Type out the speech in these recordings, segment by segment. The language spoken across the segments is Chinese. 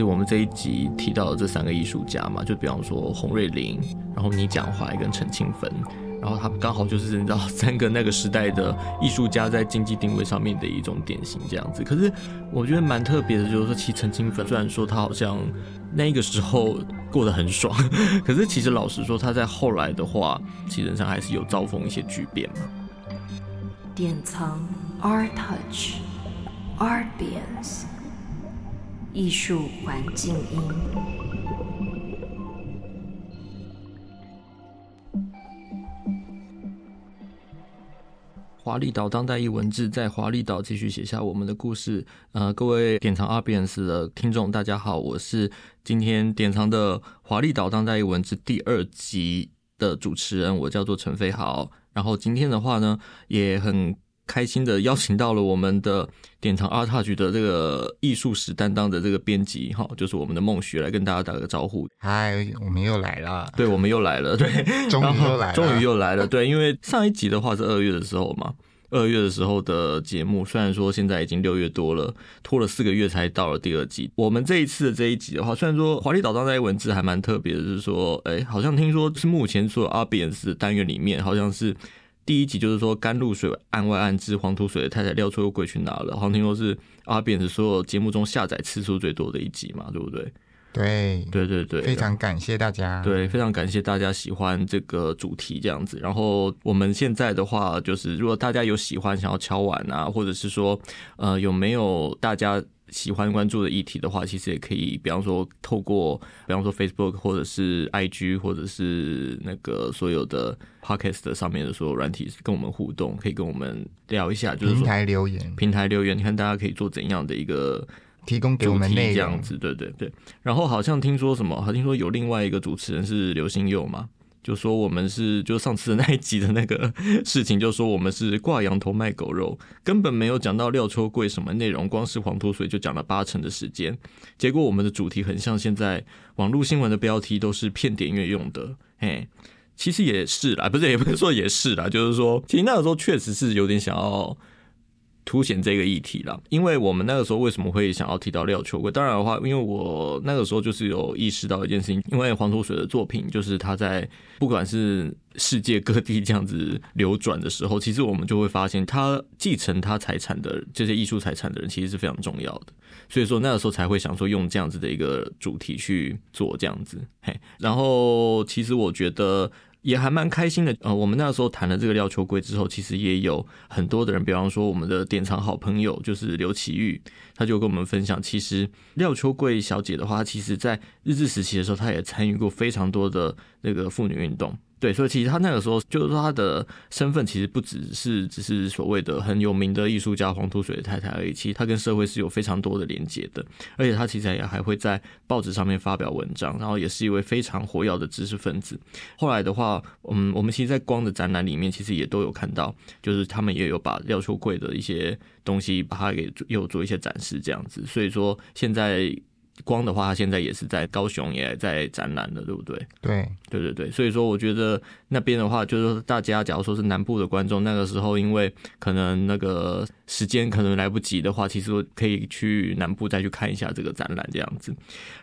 是我们这一集提到的这三个艺术家嘛，就比方说洪瑞麟，然后倪蒋怀跟陈清芬。然后他们刚好就是你知道 三个那个时代的艺术家在经济定位上面的一种典型这样子。可是我觉得蛮特别的，就是说，其实陈清芬虽然说他好像那个时候过得很爽，可是其实老实说，他在后来的话，其实上还是有遭逢一些巨变嘛。典藏 Art Touch Art Beans 艺术环境音。华丽岛当代艺文字在华丽岛继续写下我们的故事。呃，各位典藏阿比恩斯的听众，大家好，我是今天典藏的华丽岛当代艺文字第二集的主持人，我叫做陈飞豪。然后今天的话呢，也很。开心的邀请到了我们的典藏 Art Touch 的这个艺术史担当的这个编辑哈，就是我们的孟雪来跟大家打个招呼。嗨，我们又来了。对，我们又来了。对，终于又来了。终于又来了。对，因为上一集的话是二月的时候嘛，二月的时候的节目，虽然说现在已经六月多了，拖了四个月才到了第二季。我们这一次的这一集的话，虽然说华丽岛当代文字还蛮特别的，就是说，哎，好像听说是目前所有阿比恩斯单元里面，好像是。第一集就是说甘露水案外案之黄土水的太太廖秋桂去哪了？好像听说是阿扁是所有节目中下载次数最多的一集嘛，对不对？对对对对，非常感谢大家。对，非常感谢大家喜欢这个主题这样子。然后我们现在的话，就是如果大家有喜欢想要敲碗啊，或者是说呃有没有大家。喜欢关注的议题的话，其实也可以，比方说透过，比方说 Facebook 或者是 IG 或者是那个所有的 Podcast 上面的所有软体跟我们互动，可以跟我们聊一下，就是平台留言，平台留言，你看大家可以做怎样的一个提供给我们内容，这样子，对对对。然后好像听说什么，好像听说有另外一个主持人是刘星佑嘛。就说我们是就上次那一集的那个 事情，就说我们是挂羊头卖狗肉，根本没有讲到廖秋贵什么内容，光是黄土水就讲了八成的时间。结果我们的主题很像现在网络新闻的标题都是骗点阅用的，嘿，其实也是啦，不是也不是说也是啦，就是说其实那个时候确实是有点想要。凸显这个议题了，因为我们那个时候为什么会想要提到廖秋桂？当然的话，因为我那个时候就是有意识到一件事情，因为黄土水的作品，就是他在不管是世界各地这样子流转的时候，其实我们就会发现，他继承他财产的这些艺术财产的人，其实是非常重要的。所以说那个时候才会想说用这样子的一个主题去做这样子。嘿，然后其实我觉得。也还蛮开心的，呃，我们那时候谈了这个廖秋桂之后，其实也有很多的人，比方说我们的典藏好朋友就是刘启玉，他就跟我们分享，其实廖秋桂小姐的话，其实在日治时期的时候，她也参与过非常多的那个妇女运动。对，所以其实他那个时候就是说，他的身份其实不只是只是所谓的很有名的艺术家黄土水太太而已，其实他跟社会是有非常多的连接的，而且他其实也还会在报纸上面发表文章，然后也是一位非常活跃的知识分子。后来的话，嗯，我们其实，在光的展览里面，其实也都有看到，就是他们也有把廖秋桂的一些东西，把它给又做一些展示这样子。所以说现在。光的话，他现在也是在高雄，也在展览的，对不对？对，对对对。所以说，我觉得那边的话，就是，大家假如说是南部的观众，那个时候因为可能那个时间可能来不及的话，其实可以去南部再去看一下这个展览这样子。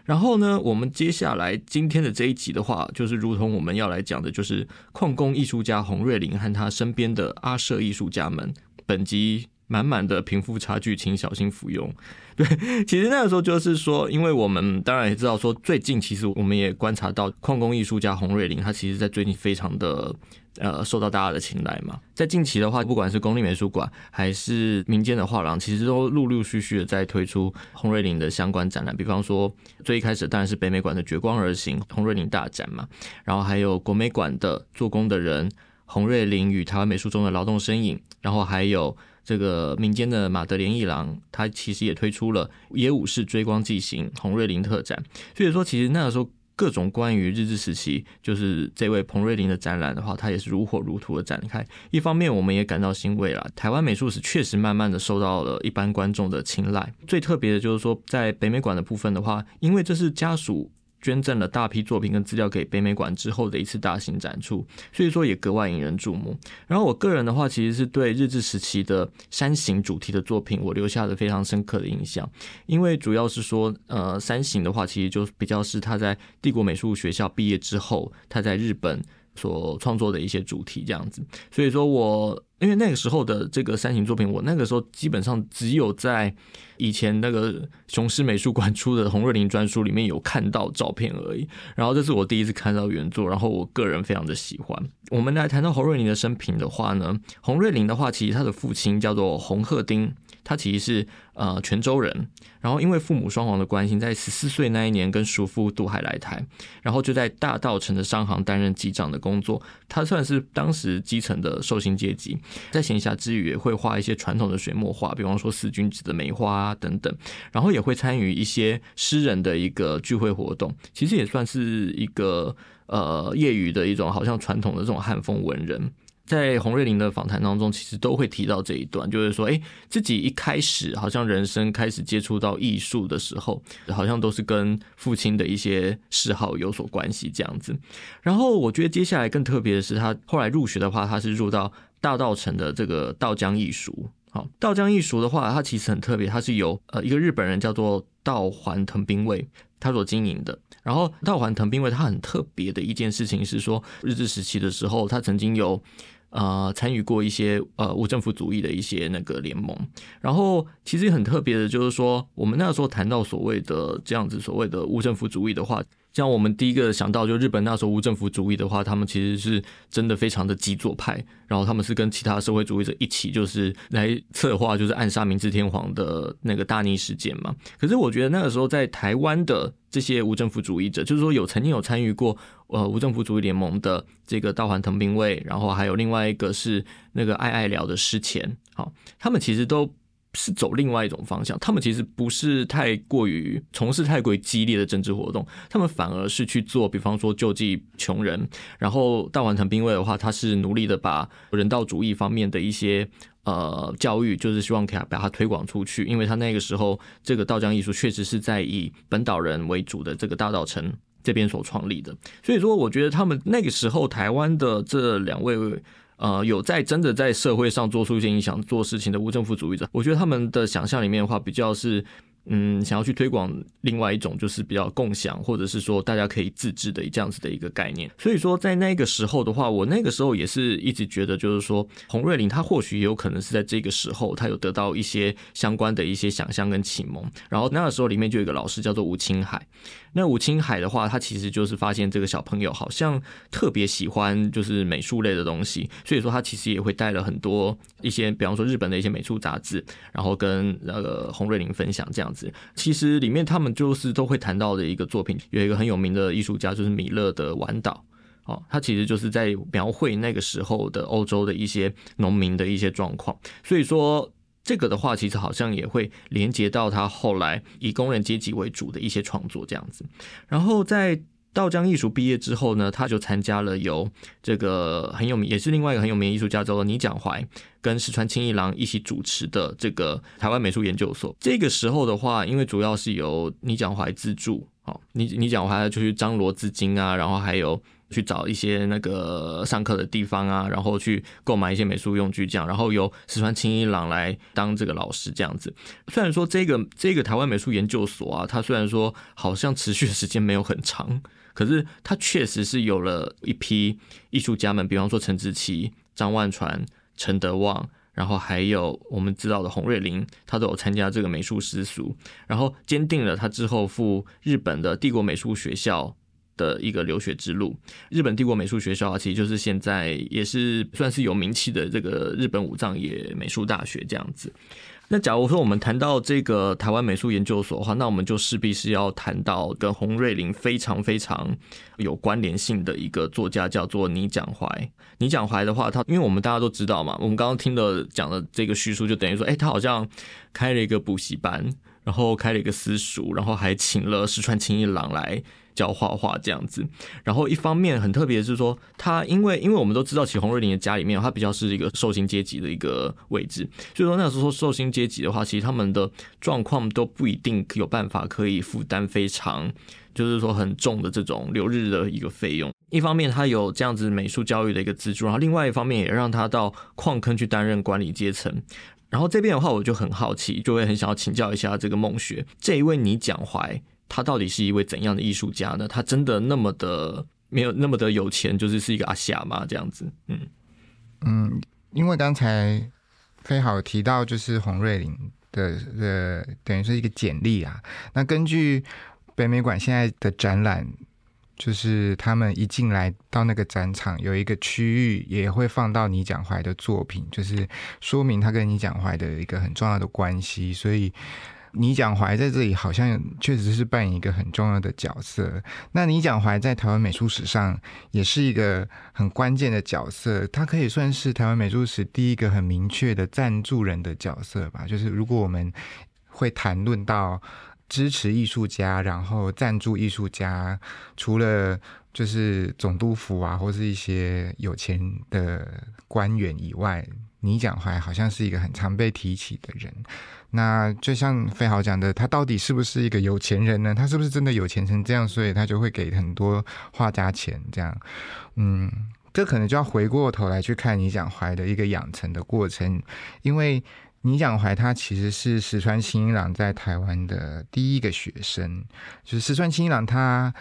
然后呢，我们接下来今天的这一集的话，就是如同我们要来讲的，就是矿工艺术家洪瑞林和他身边的阿舍艺术家们。本集。满满的贫富差距，请小心服用。对，其实那个时候就是说，因为我们当然也知道说，最近其实我们也观察到矿工艺术家洪瑞麟，他其实在最近非常的呃受到大家的青睐嘛。在近期的话，不管是公立美术馆还是民间的画廊，其实都陆陆续续的在推出洪瑞麟的相关展览。比方说，最一开始当然是北美馆的绝光而行洪瑞麟大展嘛，然后还有国美馆的做工的人洪瑞麟与台湾美术中的劳动身影，然后还有。这个民间的马德莲一郎，他其实也推出了野武士追光记行洪瑞麟特展。所以说，其实那个时候各种关于日治时期，就是这位彭瑞麟的展览的话，他也是如火如荼的展开。一方面，我们也感到欣慰了，台湾美术史确实慢慢的受到了一般观众的青睐。最特别的就是说，在北美馆的部分的话，因为这是家属。捐赠了大批作品跟资料给北美馆之后的一次大型展出，所以说也格外引人注目。然后我个人的话，其实是对日治时期的山形主题的作品，我留下了非常深刻的印象，因为主要是说，呃，山形的话，其实就比较是他在帝国美术学校毕业之后，他在日本。所创作的一些主题这样子，所以说我因为那个时候的这个三型作品，我那个时候基本上只有在以前那个雄狮美术馆出的洪瑞林专书里面有看到照片而已。然后这是我第一次看到原作，然后我个人非常的喜欢。我们来谈到洪瑞林的生平的话呢，洪瑞林的话，其实他的父亲叫做洪鹤丁。他其实是呃泉州人，然后因为父母双亡的关系，在十四岁那一年跟叔父渡海来台，然后就在大道城的商行担任记账的工作。他算是当时基层的寿星阶级，在闲暇之余也会画一些传统的水墨画，比方说四君子的梅花啊等等，然后也会参与一些诗人的一个聚会活动。其实也算是一个呃业余的一种，好像传统的这种汉风文人。在洪瑞林的访谈当中，其实都会提到这一段，就是说，哎，自己一开始好像人生开始接触到艺术的时候，好像都是跟父亲的一些嗜好有所关系这样子。然后我觉得接下来更特别的是，他后来入学的话，他是入到大道城的这个道江艺术。好，道江艺术的话，它其实很特别，它是由呃一个日本人叫做道环藤兵卫他所经营的。然后道环藤兵卫他很特别的一件事情是说，日治时期的时候，他曾经有。呃，参与过一些呃无政府主义的一些那个联盟，然后其实很特别的，就是说我们那时候谈到所谓的这样子所谓的无政府主义的话。像我们第一个想到，就日本那时候无政府主义的话，他们其实是真的非常的极左派，然后他们是跟其他社会主义者一起，就是来策划，就是暗杀明治天皇的那个大逆事件嘛。可是我觉得那个时候在台湾的这些无政府主义者，就是说有曾经有参与过呃无政府主义联盟的这个道环藤兵卫，然后还有另外一个是那个爱爱聊的师前，好，他们其实都。是走另外一种方向，他们其实不是太过于从事太过于激烈的政治活动，他们反而是去做，比方说救济穷人。然后大完成兵卫的话，他是努力的把人道主义方面的一些呃教育，就是希望可以把它推广出去，因为他那个时候这个道江艺术确实是在以本岛人为主的这个大岛城这边所创立的，所以说我觉得他们那个时候台湾的这两位。呃，有在真的在社会上做出一些影响、做事情的无政府主义者，我觉得他们的想象里面的话，比较是。嗯，想要去推广另外一种就是比较共享，或者是说大家可以自制的这样子的一个概念。所以说，在那个时候的话，我那个时候也是一直觉得，就是说洪瑞林他或许也有可能是在这个时候，他有得到一些相关的一些想象跟启蒙。然后那个时候里面就有一个老师叫做吴青海。那吴青海的话，他其实就是发现这个小朋友好像特别喜欢就是美术类的东西，所以说他其实也会带了很多一些，比方说日本的一些美术杂志，然后跟那个洪瑞林分享这样子。其实里面他们就是都会谈到的一个作品，有一个很有名的艺术家就是米勒的《晚岛》哦，他其实就是在描绘那个时候的欧洲的一些农民的一些状况。所以说这个的话，其实好像也会连接到他后来以工人阶级为主的一些创作这样子。然后在道江艺术毕业之后呢，他就参加了由这个很有名，也是另外一个很有名的艺术家叫做倪蒋怀，跟石川清一郎一起主持的这个台湾美术研究所。这个时候的话，因为主要是由倪蒋怀资助，好，倪倪蒋怀就去张罗资金啊，然后还有去找一些那个上课的地方啊，然后去购买一些美术用具这样，然后由石川清一郎来当这个老师这样子。虽然说这个这个台湾美术研究所啊，它虽然说好像持续的时间没有很长。可是他确实是有了一批艺术家们，比方说陈志奇、张万传、陈德旺，然后还有我们知道的洪瑞林，他都有参加这个美术师塾，然后坚定了他之后赴日本的帝国美术学校的一个留学之路。日本帝国美术学校啊，其实就是现在也是算是有名气的这个日本武藏野美术大学这样子。那假如说我们谈到这个台湾美术研究所的话，那我们就势必是要谈到跟洪瑞林非常非常有关联性的一个作家，叫做倪蒋怀。倪蒋怀的话，他因为我们大家都知道嘛，我们刚刚听的讲的这个叙述，就等于说，哎，他好像开了一个补习班，然后开了一个私塾，然后还请了石川清一郎来。教画画这样子，然后一方面很特别的是说，他因为因为我们都知道，其实洪瑞林的家里面，他比较是一个寿星阶级的一个位置，所以说那时候寿星阶级的话，其实他们的状况都不一定有办法可以负担非常。就是说很重的这种留日的一个费用。一方面他有这样子美术教育的一个资助，然后另外一方面也让他到矿坑去担任管理阶层。然后这边的话，我就很好奇，就会很想要请教一下这个孟学这一位倪蒋怀，他到底是一位怎样的艺术家呢？他真的那么的没有那么的有钱，就是是一个阿夏吗？这样子，嗯嗯，因为刚才飞好提到就是洪瑞林的呃，等于是一个简历啊。那根据北美馆现在的展览。就是他们一进来到那个展场，有一个区域也会放到倪蒋怀的作品，就是说明他跟倪蒋怀的一个很重要的关系。所以倪蒋怀在这里好像确实是扮演一个很重要的角色。那倪蒋怀在台湾美术史上也是一个很关键的角色，他可以算是台湾美术史第一个很明确的赞助人的角色吧。就是如果我们会谈论到。支持艺术家，然后赞助艺术家，除了就是总督府啊，或是一些有钱的官员以外，倪蒋怀好像是一个很常被提起的人。那就像费豪讲的，他到底是不是一个有钱人呢？他是不是真的有钱成这样，所以他就会给很多画家钱？这样，嗯，这可能就要回过头来去看倪蒋怀的一个养成的过程，因为。倪蒋怀他其实是石川新一郎在台湾的第一个学生，就是石川新一郎他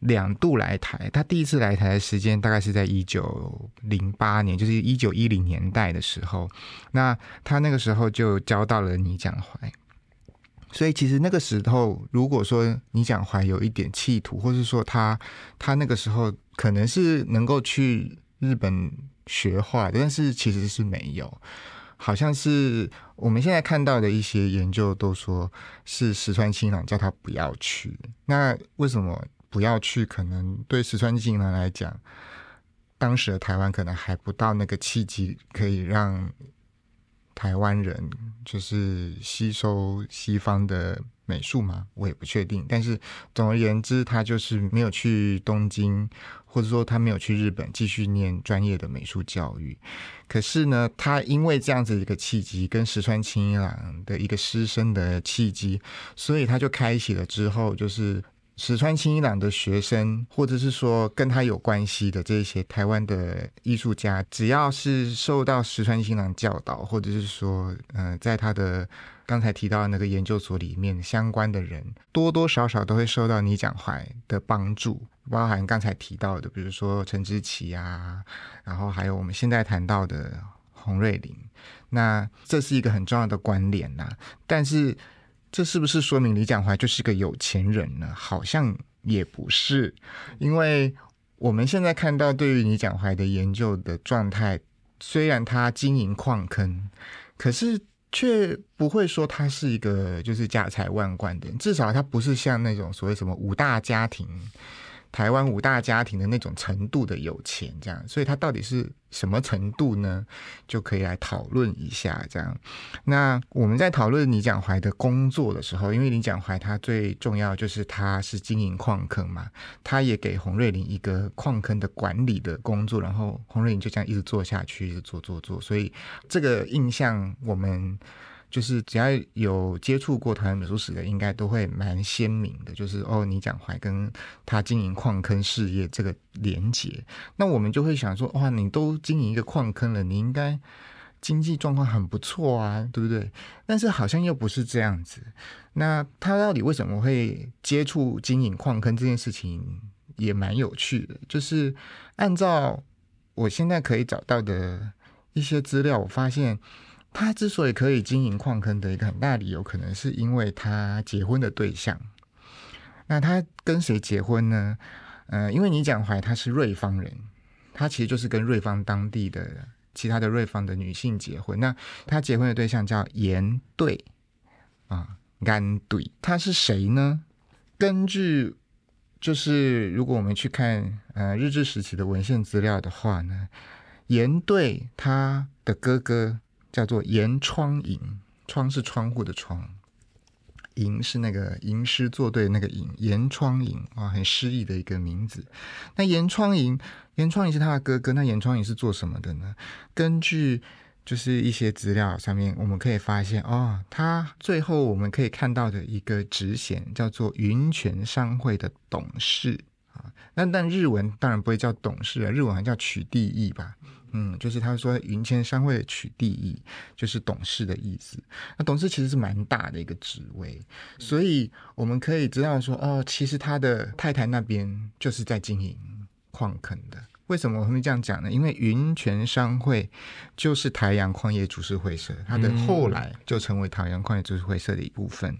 两度来台，他第一次来台的时间大概是在一九零八年，就是一九一零年代的时候，那他那个时候就教到了倪蒋怀，所以其实那个时候，如果说倪蒋怀有一点企图，或是说他他那个时候可能是能够去日本学画，但是其实是没有。好像是我们现在看到的一些研究都说是石川清郎叫他不要去。那为什么不要去？可能对石川清郎来讲，当时的台湾可能还不到那个契机，可以让台湾人就是吸收西方的美术嘛？我也不确定。但是总而言之，他就是没有去东京。或者说他没有去日本继续念专业的美术教育，可是呢，他因为这样子一个契机，跟石川清一郎的一个师生的契机，所以他就开启了之后，就是石川清一郎的学生，或者是说跟他有关系的这些台湾的艺术家，只要是受到石川清一郎教导，或者是说，嗯，在他的刚才提到的那个研究所里面相关的人，多多少少都会受到倪蒋怀的帮助。包含刚才提到的，比如说陈之奇啊，然后还有我们现在谈到的洪瑞林，那这是一个很重要的关联呐。但是，这是不是说明李讲怀就是个有钱人呢？好像也不是，因为我们现在看到对于李讲怀的研究的状态，虽然他经营矿坑，可是却不会说他是一个就是家财万贯的人，至少他不是像那种所谓什么五大家庭。台湾五大家庭的那种程度的有钱，这样，所以他到底是什么程度呢？就可以来讨论一下。这样，那我们在讨论李蒋怀的工作的时候，因为李蒋怀他最重要就是他是经营矿坑嘛，他也给洪瑞麟一个矿坑的管理的工作，然后洪瑞麟就这样一直做下去，一直做做做，所以这个印象我们。就是只要有接触过台湾美术史的，应该都会蛮鲜明的。就是哦，你讲怀跟他经营矿坑事业这个连结，那我们就会想说，哇，你都经营一个矿坑了，你应该经济状况很不错啊，对不对？但是好像又不是这样子。那他到底为什么会接触经营矿坑这件事情，也蛮有趣的。就是按照我现在可以找到的一些资料，我发现。他之所以可以经营矿坑的一个很大理由，可能是因为他结婚的对象。那他跟谁结婚呢？呃，因为你讲怀他是瑞芳人，他其实就是跟瑞芳当地的其他的瑞芳的女性结婚。那他结婚的对象叫严队啊，安队，他是谁呢？根据就是如果我们去看呃日治时期的文献资料的话呢，严队他的哥哥。叫做严窗吟，窗是窗户的窗，吟是那个吟诗作对那个吟，严窗吟啊，很诗意的一个名字。那严窗营，严窗吟是他的哥哥。那严窗吟是做什么的呢？根据就是一些资料上面，我们可以发现哦，他最后我们可以看到的一个职衔叫做云泉商会的董事啊。那但日文当然不会叫董事啊，日文还叫取缔役吧。嗯，就是他说云泉商会取缔役就是董事的意思。那董事其实是蛮大的一个职位，所以我们可以知道说，哦，其实他的太太那边就是在经营矿坑的。为什么我会这样讲呢？因为云泉商会就是台阳矿业株式会社，它的后来就成为台阳矿业株式会社的一部分。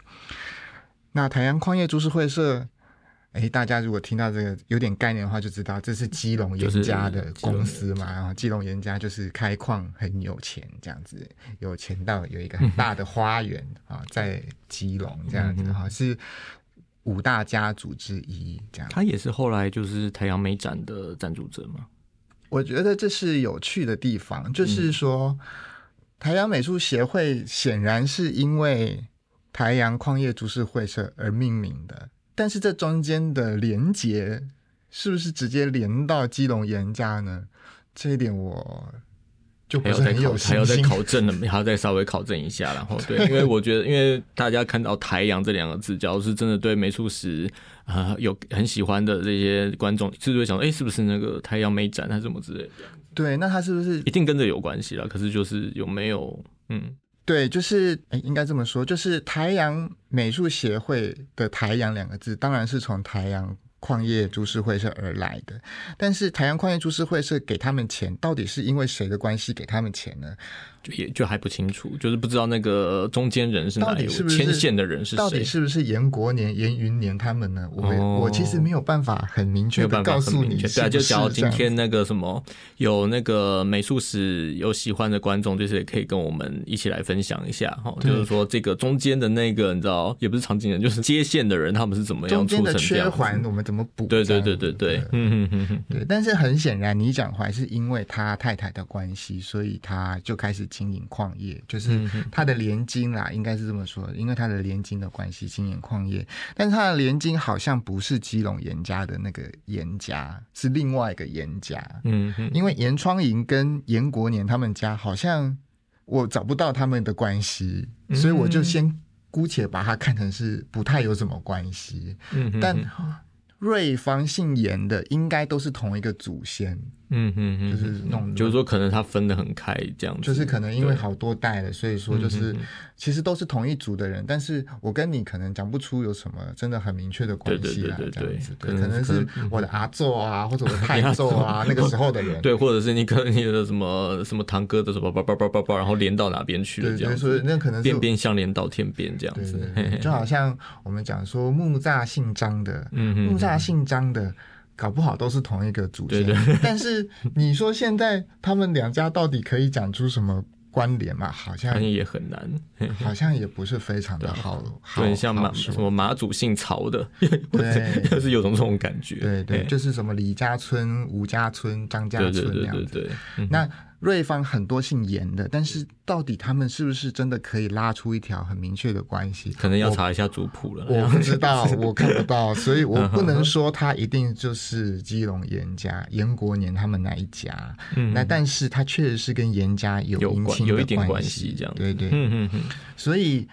那台阳矿业株式会社，哎，大家如果听到这个有点概念的话，就知道这是基隆严家的公司嘛。然后基隆严家就是开矿很有钱，这样子有钱到有一个很大的花园 啊，在基隆这样子哈是。五大家族之一，这样他也是后来就是台阳美展的赞助者吗？我觉得这是有趣的地方，就是说台阳美术协会显然是因为台阳矿业株式会社而命名的，但是这中间的连接是不是直接连到基隆严家呢？这一点我。就还要再考，还要再考证了，还要再稍微考证一下。然后，对，因为我觉得，因为大家看到“台阳”这两个字，假如是真的对美术史啊有很喜欢的这些观众，是不是会想，哎，是不是那个台阳美展还是什么之类的？对，那他是不是一定跟着有关系了？可是就是有没有？嗯，对，就是哎，应该这么说，就是台阳美术协会的“台阳”两个字，当然是从台阳。矿业株式会社而来的，但是台阳矿业株式会社给他们钱，到底是因为谁的关系给他们钱呢？就也就还不清楚，就是不知道那个中间人是哪里牵线的人是谁，到底是不是严国年、严云年他们呢？我我其实没有办法很明确的告诉你。对啊，就假如今天那个什么有那个美术史有喜欢的观众，就是也可以跟我们一起来分享一下哈。就是说这个中间的那个你知道，也不是场景人，就是接线的人，他们是怎么样中间的缺环，我们怎么补？对对对对对，嗯嗯嗯对。但是很显然，倪蒋怀是因为他太太的关系，所以他就开始。经营矿业就是他的连金啦，应该是这么说，因为他的连金的关系经营矿业，但是他的连金好像不是基隆严家的那个严家，是另外一个严家。嗯，因为严窗银跟严国年他们家好像我找不到他们的关系，所以我就先姑且把它看成是不太有什么关系。嗯，但瑞芳姓严的应该都是同一个祖先。嗯嗯嗯，就是弄，就是说可能他分得很开，这样子，就是可能因为好多代了，所以说就是其实都是同一组的人，但是我跟你可能讲不出有什么真的很明确的关系来，这样子，可能是我的阿祖啊，或者我的太祖啊，那个时候的人，对，或者是你可能你的什么什么堂哥的什么叭叭叭叭叭，然后连到哪边去了，这样，所以那可能边边相连到天边这样子，就好像我们讲说木栅姓张的，木栅姓张的。搞不好都是同一个祖先，但是你说现在他们两家到底可以讲出什么关联嘛？好像也很难，好像也不是非常的好。对，像马什么马祖姓曹的，对，就是有种这种感觉。对对，就是什么李家村、吴家村、张家村这样子。那。瑞芳很多姓严的，但是到底他们是不是真的可以拉出一条很明确的关系？可能要查一下族谱了。我不知道，我看不到，所以我不能说他一定就是基隆严家、严国年他们那一家。嗯，那但是他确实是跟严家有姻亲的关系，这样对对。嗯嗯嗯。所以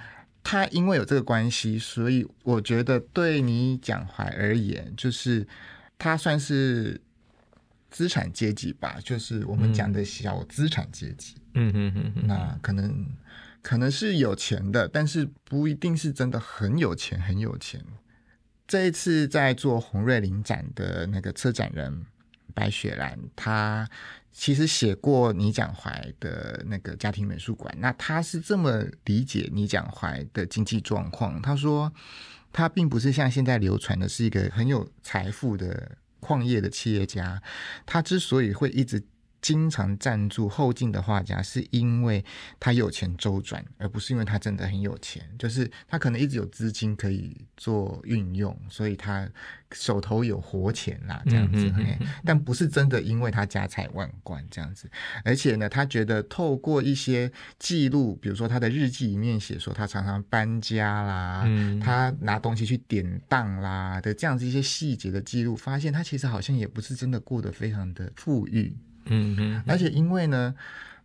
他因为有这个关系，所以我觉得对你蒋怀而言，就是他算是。资产阶级吧，就是我们讲的小资产阶级。嗯嗯嗯，那可能可能是有钱的，但是不一定是真的很有钱，很有钱。这一次在做红瑞林展的那个策展人白雪兰，她其实写过倪蒋怀的那个家庭美术馆。那他是这么理解倪蒋怀的经济状况，他说他并不是像现在流传的是一个很有财富的。矿业的企业家，他之所以会一直。经常赞助后进的画家，是因为他有钱周转，而不是因为他真的很有钱。就是他可能一直有资金可以做运用，所以他手头有活钱啦，这样子。但不是真的因为他家财万贯这样子。而且呢，他觉得透过一些记录，比如说他的日记里面写说他常常搬家啦，他拿东西去典当啦的这样子一些细节的记录，发现他其实好像也不是真的过得非常的富裕。嗯嗯，而且因为呢，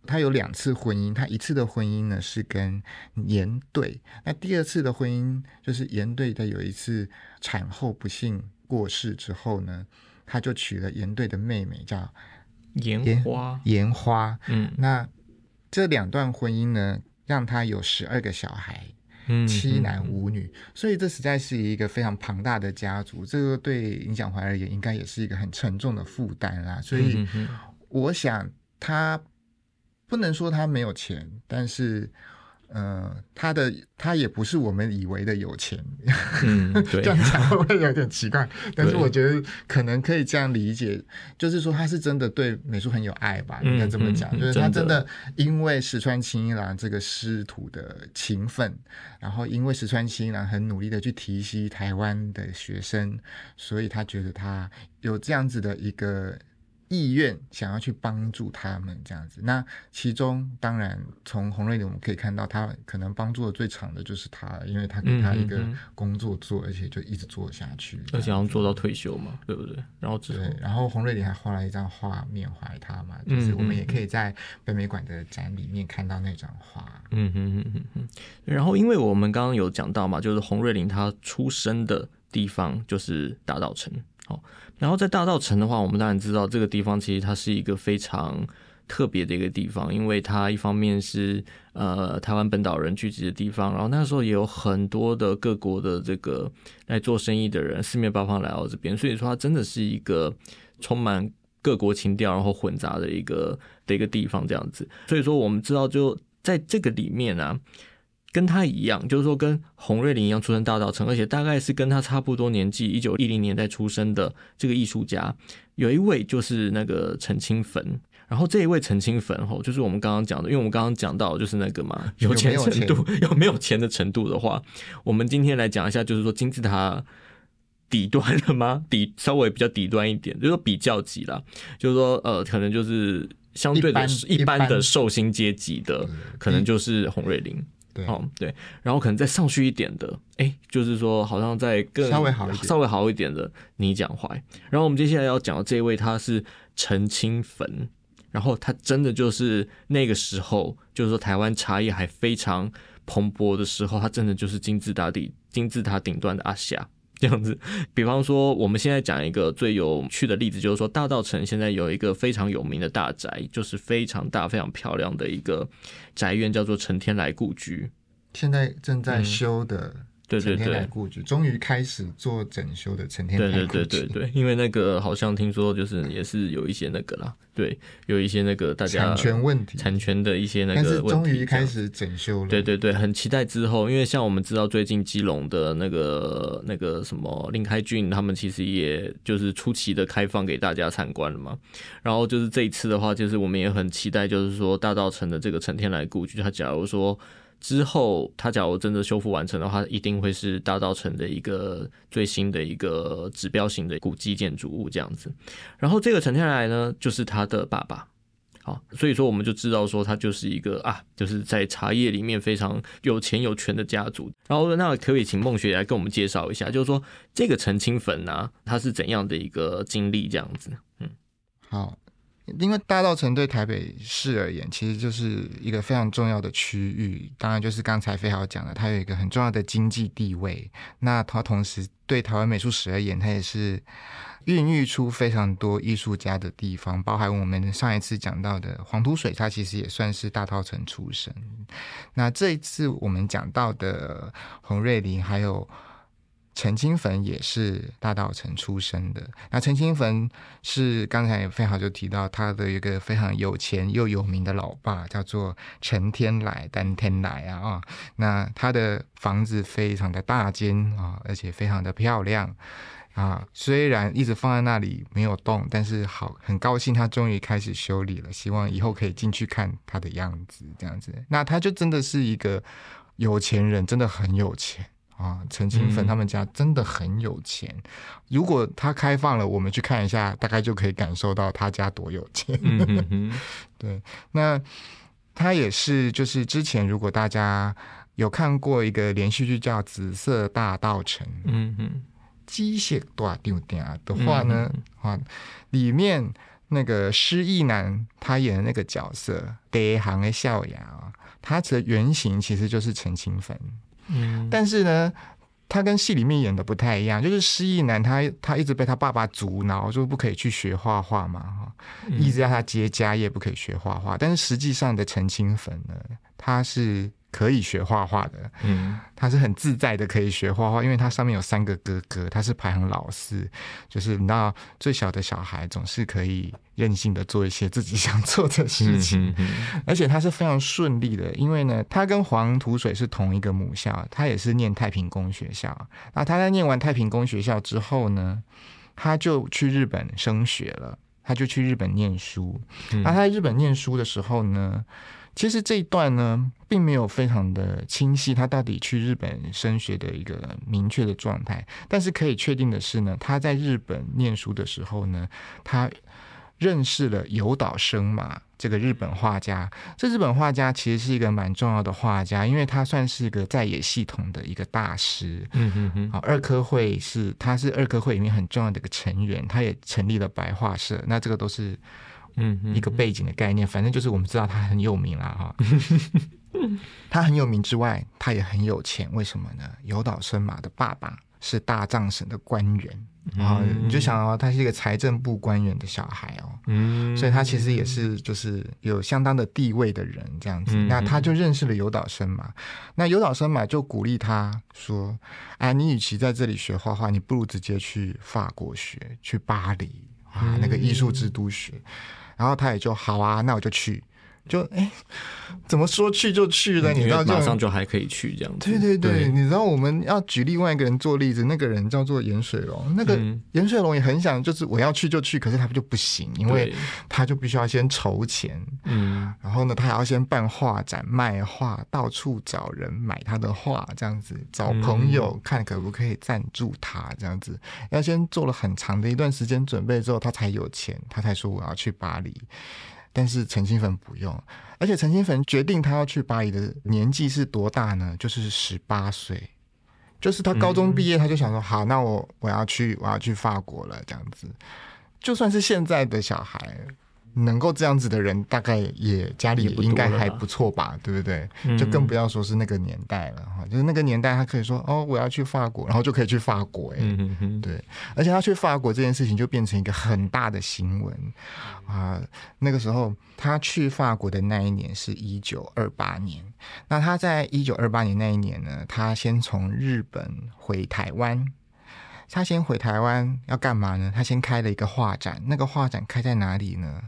他有两次婚姻，他一次的婚姻呢是跟严队，那第二次的婚姻就是严队的有一次产后不幸过世之后呢，他就娶了严队的妹妹叫严花，严花。嗯那这两段婚姻呢，让他有十二个小孩，嗯，七男五女，所以这实在是一个非常庞大的家族。这个对尹小怀而言，应该也是一个很沉重的负担啦。所以我想他不能说他没有钱，但是。呃，他的他也不是我们以为的有钱，嗯，对这，样讲 会不会有点奇怪？但是我觉得可能可以这样理解，就是说他是真的对美术很有爱吧，嗯应该这么讲，嗯就是他真真的的因为石川清一郎这个师徒的勤奋，然后因为石川清一郎很努力的去提携台湾的学生，所以他觉得他有这样子的一个。意愿想要去帮助他们这样子，那其中当然从洪瑞里我们可以看到，他可能帮助的最长的就是他，因为他给他一个嗯嗯嗯工作做，而且就一直做下去，而且要做到退休嘛，对不对？然后之后对，然后洪瑞里还画了一张画缅怀他嘛，就是嗯我们也可以在北美馆的展里面看到那张画。嗯哼哼哼哼。然后，因为我们刚刚有讲到嘛，就是洪瑞林他出生的地方就是大稻城。好，然后在大稻城的话，我们当然知道这个地方其实它是一个非常特别的一个地方，因为它一方面是呃台湾本岛人聚集的地方，然后那时候也有很多的各国的这个来做生意的人，四面八方来到这边，所以说它真的是一个充满各国情调然后混杂的一个的一个地方这样子。所以说我们知道就在这个里面啊。跟他一样，就是说跟洪瑞麟一样出生大稻城，而且大概是跟他差不多年纪，一九一零年代出生的这个艺术家，有一位就是那个陈清坟。然后这一位陈清坟吼，就是我们刚刚讲的，因为我们刚刚讲到就是那个嘛，有钱程度有没有钱的程度的话，我们今天来讲一下，就是说金字塔底端了吗？底稍微比较底端一点，就是说比较级啦，就是说呃，可能就是相对的一般一般的寿星阶级的，可能就是洪瑞麟。对，哦，对，然后可能再上去一点的，哎，就是说好像在更稍微好一点稍微好一点的你讲怀。然后我们接下来要讲的这位，他是陈清汾，然后他真的就是那个时候，就是说台湾茶叶还非常蓬勃的时候，他真的就是金字塔底金字塔顶端的阿霞。这样子，比方说，我们现在讲一个最有趣的例子，就是说大道城现在有一个非常有名的大宅，就是非常大、非常漂亮的一个宅院，叫做陈天来故居。现在正在修的对对对，故居，终于开始做整修的成天对对来故居。对对对，因为那个好像听说就是也是有一些那个啦，对，有一些那个大家产权问题，产权的一些那但是个问终于题。开始整修了。对对对，很期待之后，因为像我们知道最近基隆的那个那个什么林开俊，他们其实也就是初期的开放给大家参观了嘛。然后就是这一次的话，就是我们也很期待，就是说大稻城的这个成天来故居，他假如说之后它假如真的修复完成的话，一定会是大稻城的一个最新的一个指标型的古迹建筑物这样子。然后这个陈天来呢，就是他的爸爸。好，所以说我们就知道说他就是一个啊，就是在茶叶里面非常有钱有权的家族。然后那可以请孟学来跟我们介绍一下，就是说这个陈清粉呢，他是怎样的一个经历这样子？嗯好，因为大稻城对台北市而言，其实就是一个非常重要的区域。当然，就是刚才飞豪讲的，它有一个很重要的经济地位。那它同时对台湾美术史而言，它也是孕育出非常多艺术家的地方，包含我们上一次讲到的黄土水，它其实也算是大稻城出身。那这一次我们讲到的洪瑞麟，还有陈清坟也是大稻城出生的。那陈清坟是刚才也非常就提到他的一个非常有钱又有名的老爸，叫做陈天来、丹天来啊啊。那他的房子非常的大间啊，而且非常的漂亮。啊，虽然一直放在那里没有动，但是好很高兴他终于开始修理了，希望以后可以进去看他的样子，这样子。那他就真的是一个有钱人，真的很有钱啊！陈清嗯粉他们家真的很有钱，如果他开放了，我们去看一下，大概就可以感受到他家多有钱。嗯哼哼，对，那他也是，就是之前如果大家有看过一个连续剧叫《紫色大道城》，嗯哼，机械大丢点的话呢，啊，里面那个失忆男他演的那个角色第一行的笑牙啊，他的原型其实就是陈清芬。嗯，但是呢，他跟戏里面演的不太一样，就是失忆男他他一直被他爸爸阻挠，就不可以去学画画嘛，哈，一直要他接家业，不可以学画画。但是实际上的陈清粉呢，他是可以学画画的，嗯他是很自在的可以学画画，因为他上面有三个哥哥，他是排行老四，就是你知道最小的小孩总是可以任性的做一些自己想做的事情。而且他是非常顺利的，因为呢，他跟黄土水是同一个母校，他也是念太平宫学校。那他在念完太平宫学校之后呢，他就去日本升学了，他就去日本念书。嗯那他在日本念书的时候呢，其实这一段呢，并没有非常的清晰，他到底去日本升学的一个明确的状态。但是可以确定的是呢，他在日本念书的时候呢，他认识了有岛生马这个日本画家。这日本画家其实是一个蛮重要的画家，因为他算是一个在野系统的一个大师。嗯嗯嗯好，二科会是他是二科会里面很重要的一个成员，他也成立了白画社。那这个都是一个背景的概念，反正就是我们知道他很有名啦哈。他很有名之外，他也很有钱，为什么呢？有岛生马的爸爸是大藏省的官员，然后你就想哦，他是一个财政部官员的小孩哦，嗯，所以他其实也是就是有相当的地位的人这样子。嗯那他就认识了有岛生马，那有岛生马就鼓励他说：“哎，你与其在这里学画画，你不如直接去法国学，去巴黎啊，那个艺术之都学。”然后他也就好啊，那我就去。就哎，怎么说去就去了？你知道马上就还可以去这样子。对对对，你知道我们要举另外一个人做例子，那个人叫做严水龙，那个嗯严水龙也很想，就是我要去就去，可是他就不行，因为他就必须要先筹钱，嗯然后呢，他还要先办画展、卖画，到处找人买他的画，这样子找朋友看可不可以赞助他，这样子要先做了很长的一段时间准备之后，他才有钱，他才说我要去巴黎。但是陈清粉不用，而且陈清粉决定他要去巴黎的年纪是多大呢？就是十八岁，就是他高中毕业，他就想说，好，那我我要去我要去法国了，这样子。就算是现在的小孩，能够这样子的人，大概也家里也应该还不错吧，对不对？嗯就更不要说是那个年代了哈，就是那个年代，他可以说哦，我要去法国，然后就可以去法国、哎、对，而且他去法国这件事情就变成一个很大的新闻啊。那个时候他去法国的那一年是一九二八年，那他在一九二八年那一年呢，他先从日本回台湾。他先回台湾要干嘛呢？他先开了一个画展，那个画展开在哪里呢？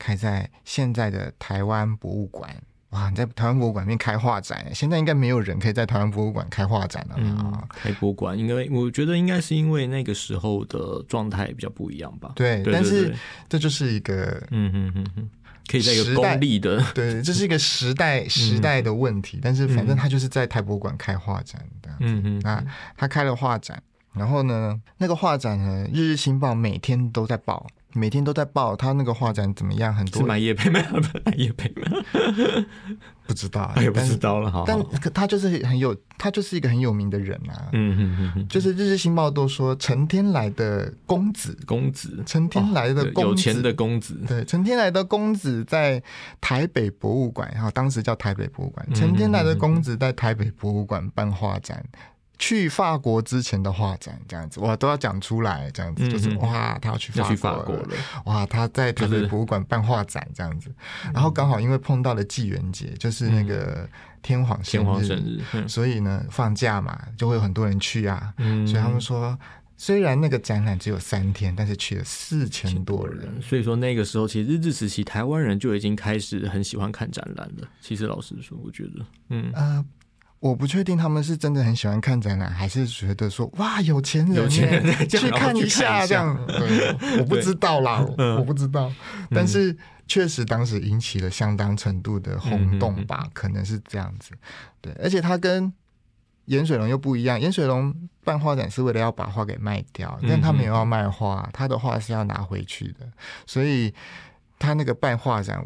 开在现在的台湾博物馆。哇，你在台湾博物馆里面开画展，现在应该没有人可以在台湾博物馆开画展了吧？嗯，开博馆，应该我觉得应该是因为那个时候的状态比较不一样吧。对，但是这就是一个嗯嗯嗯嗯，可以在一个公立的，对，这是一个时代 时代的问题。但是反正他就是在台博馆开画展的，嗯嗯，那他开了画展，然后呢，那个画展呢，《日日新报》每天都在报，每天都在报他那个画展怎么样，很是多买叶配吗？买叶配吗？不 知道啊，哎，不但知道了，哈，但可他就是很有，他就是一个很有名的人啊。嗯嗯嗯嗯，就是《日日新报》都说陈天来的公子，公子，陈天来的公子有钱的公子，对，陈天来的公子在台北博物馆，然后当时叫台北博物馆。嗯陈天来的公子在台北博物馆办画展，去法国之前的画展，这样子哇都要讲出来，这样子、嗯就是嗯。哇，他要去法法国了，哇，他在台北博物馆办画展这样子，然后刚好因为碰到了纪元节，就是那个天皇生日，天皇生日，嗯。所以呢放假嘛，就会有很多人去啊，嗯。所以他们说。虽然那个展览只有三天，但是去了四千多人。所以说那个时候，其实日治时期台湾人就已经开始很喜欢看展览了。其实老实说，我觉得，嗯，呃，我不确定他们是真的很喜欢看展览，还是觉得说哇有钱人，有钱去看一下下这样。对，我不知道啦，嗯我不知道。但是确实当时引起了相当程度的轰动吧，可能是这样子。对，而且他跟盐水龙又不一样，盐水龙办画展是为了要把画给卖掉，但他没有要卖画，他的画是要拿回去的，所以他那个办画展。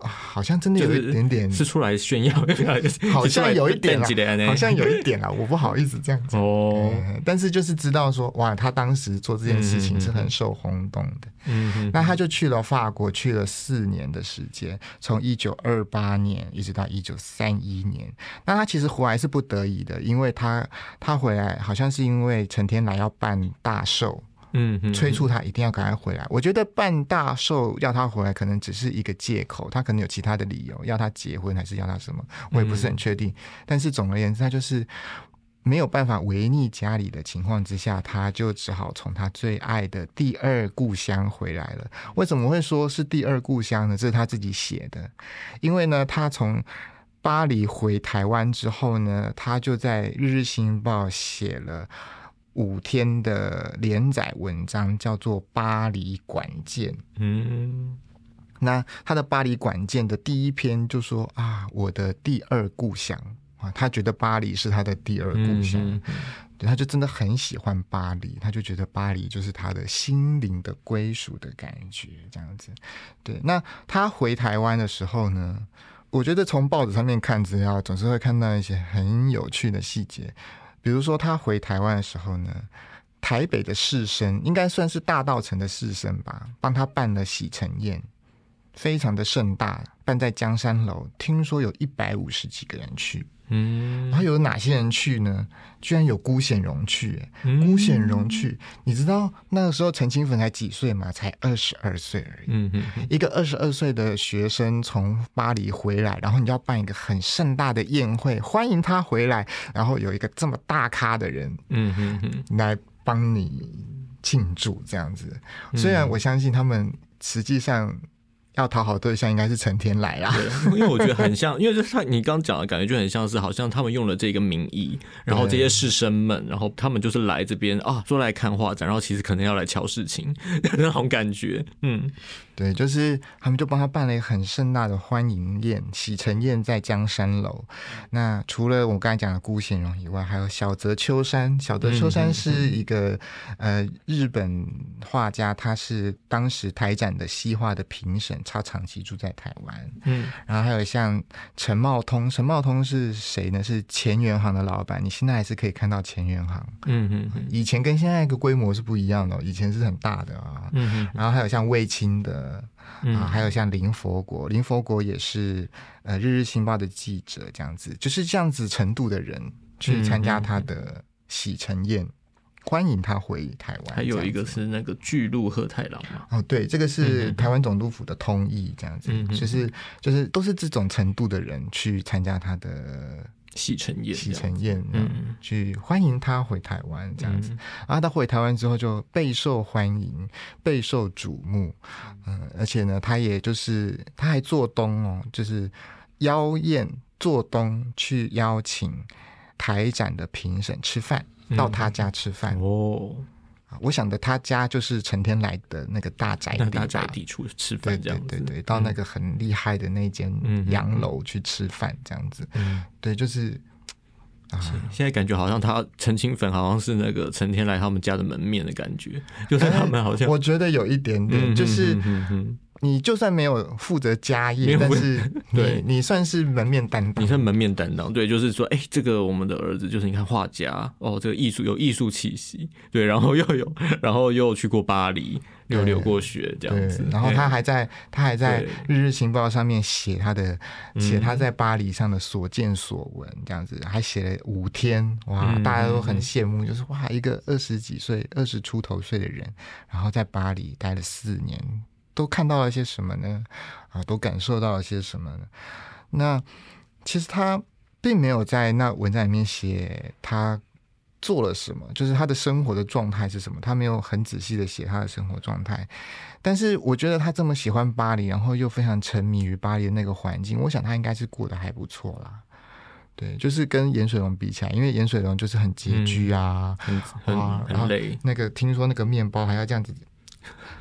好像真的有一点点，是出来炫耀，好像有一点是出来啦，好像有一点啦，我不好意思这样子。哦，嗯但是就是知道说，哇，他当时做这件事情是很受轰动的。嗯哼，那他就去了法国，去了四年的时间，从一九二八年一直到一九三一年。那他其实回来是不得已的，因为他他回来好像是因为陈天来要办大寿，嗯哼，催促他一定要赶快回来。我觉得办大寿要他回来，可能只是一个借口，他可能有其他的理由，要他结婚还是要他什么，我也不是很确定。但是总而言之，他就是没有办法违逆家里的情况之下，他就只好从他最爱的第二故乡回来了。为什么会说是第二故乡呢？这是他自己写的，因为呢，他从巴黎回台湾之后呢，他就在《日日新报》写了。五天的连载文章叫做《巴黎管见》。嗯，那他的《巴黎管见》的第一篇就说啊，我的第二故乡啊，他觉得巴黎是他的第二故乡，嗯对，他就真的很喜欢巴黎，他就觉得巴黎就是他的心灵的归属的感觉，这样子。对，那他回台湾的时候呢，我觉得从报纸上面看资料，总是会看到一些很有趣的细节。比如说他回台湾的时候呢，台北的士绅应该算是大道城的士绅吧，帮他办了喜成宴，非常的盛大，办在江山楼，听说有一百五十几个人去。嗯，然后有哪些人去呢？居然有辜显荣去、辜显荣去，你知道那个时候陈清粉才几岁吗？才二十二岁而已。嗯一个二十二岁的学生从巴黎回来，然后你要办一个很盛大的宴会，欢迎他回来，然后有一个这么大咖的人嗯哼哼，来帮你庆祝，这样子。虽然我相信他们实际上要讨好对象应该是陈天来啦，对，因为我觉得很像，因为就是他你刚刚讲的感觉就很像是，好像他们用了这个名义，然后这些士绅们，然后他们就是来这边啊，说来看画展，然后其实可能要来瞧事情 那种感觉，嗯对，就是他们就帮他办了一个很盛大的欢迎宴，喜承宴在江山楼。那除了我刚才讲的辜显荣以外，还有小泽秋山。小泽秋山是一个、呃日本画家，他是当时台展的西画的评审，他长期住在台湾。嗯然后还有像陈茂通，陈茂通是谁呢？是前元行的老板，你现在还是可以看到前元行。嗯嗯，以前跟现在一个规模是不一样的，以前是很大的啊。嗯哼，然后还有像卫青的啊，还有像林佛国，林佛国也是呃《日日新报》的记者，这样子，就是这样子程度的人去参加他的喜承宴，欢迎他回台湾。还有一个是那个巨鹿贺太郎嘛，哦，对，这个是台湾总督府的通译，这样子，就是就是都是这种程度的人去参加他的喜成宴，喜成宴，嗯嗯，去欢迎他回台湾这样子。嗯。然后他回台湾之后就备受欢迎，备受瞩目，嗯，而且呢，他也就是他还做东哦，就是邀宴做东去邀请台展的评审吃饭，到他家吃饭。哦，啊我想的他家就是陈天来的那个大宅大宅地处吃饭这样子，对对，到那个很厉害的那间洋楼去吃饭这样子，嗯。对，就是啊，现在感觉好像他陈清粉好像是那个陈天来他们家的门面的感觉，就是他们好像我觉得有一点点，嗯就是你就算没有负责家业，但是对你你算是门面担当。你。算门面担当，对，就是说，哎、这个我们的儿子就是你看画家哦，这个艺术有艺术气息，对，然后又有，然后又去过巴黎，又对留过学这样子，，然后他还在他还在《日日情报》上面写他的嗯。写他在巴黎上的所见所闻，这样子还写了五天，哇，嗯大家都很羡慕，就是哇，一个二十几岁、二十出头岁的人，然后在巴黎待了四年，都看到了些什么呢？啊，都感受到了些什么呢？那其实他并没有在那文章里面写他做了什么，就是他的生活的状态是什么，他没有很仔细的写他的生活状态。但是我觉得他这么喜欢巴黎，然后又非常沉迷于巴黎的那个环境，我想他应该是过得还不错啦。对，就是跟盐水龙比起来，因为盐水龙就是很拮据啊，很很然后很累，那个听说那个面包还要这样子，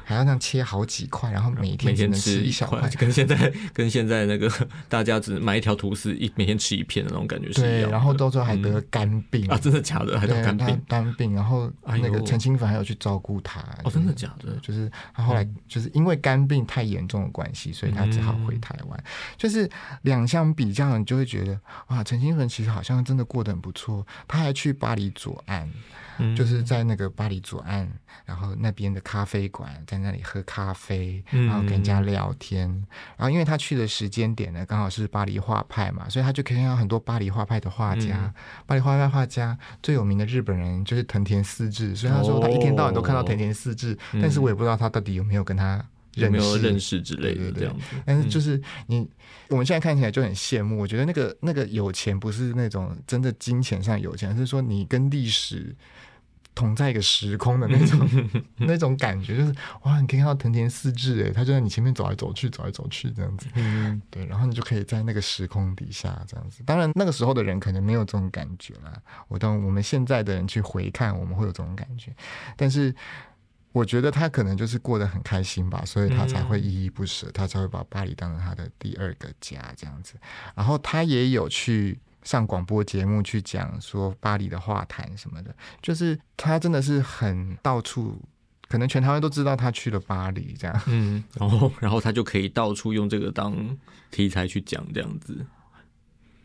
还要那样切好几块，然后每天每天只能吃一小块。跟现在 跟现在那个 大家只买一条吐司，一每天吃一片的那种感觉是一，样的。然后到最后还得肝病啊，真的假的？还得肝病？肝病，然后那个陈清凡还有去照顾他。哦，真的假的？就是他后来就是因为肝病太严重的关系，所以他只好回台湾。就是两相比较，你就会觉得哇，陈清粉其实好像真的过得很不错。他还去巴黎左岸，嗯就是在那个巴黎左岸，然后那边的咖啡馆，在那里喝咖啡，嗯然后跟人家聊天。然后因为他去的时间点呢，刚好是巴黎画派嘛，所以他就可以看到很多巴黎画派的画家。嗯巴黎画派画家最有名的日本人就是藤田四治，所以他说他一天到晚都看到藤田四治，嗯但是我也不知道他到底有没有跟他认识。有没有认识之类的？但是就是你，我们现在看起来就很羡慕。我觉得那个那个有钱不是那种真的金钱上有钱，而是说你跟历史同在一个时空的那种 那种感觉，就是哇，你可以看到藤田四治，哎，他就在你前面走来走去，走来走去这样子。嗯，对，然后你就可以在那个时空底下这样子。当然，那个时候的人可能没有这种感觉啦。我当我们现在的人去回看，我们会有这种感觉。但是，我觉得他可能就是过得很开心吧，所以他才会依依不舍，他才会把巴黎当成他的第二个家这样子。然后他也有去。上广播节目去讲说巴黎的画坛什么的，就是他真的是很到处，可能全台湾都知道他去了巴黎这样。嗯，然后然后他就可以到处用这个当题材去讲这样子。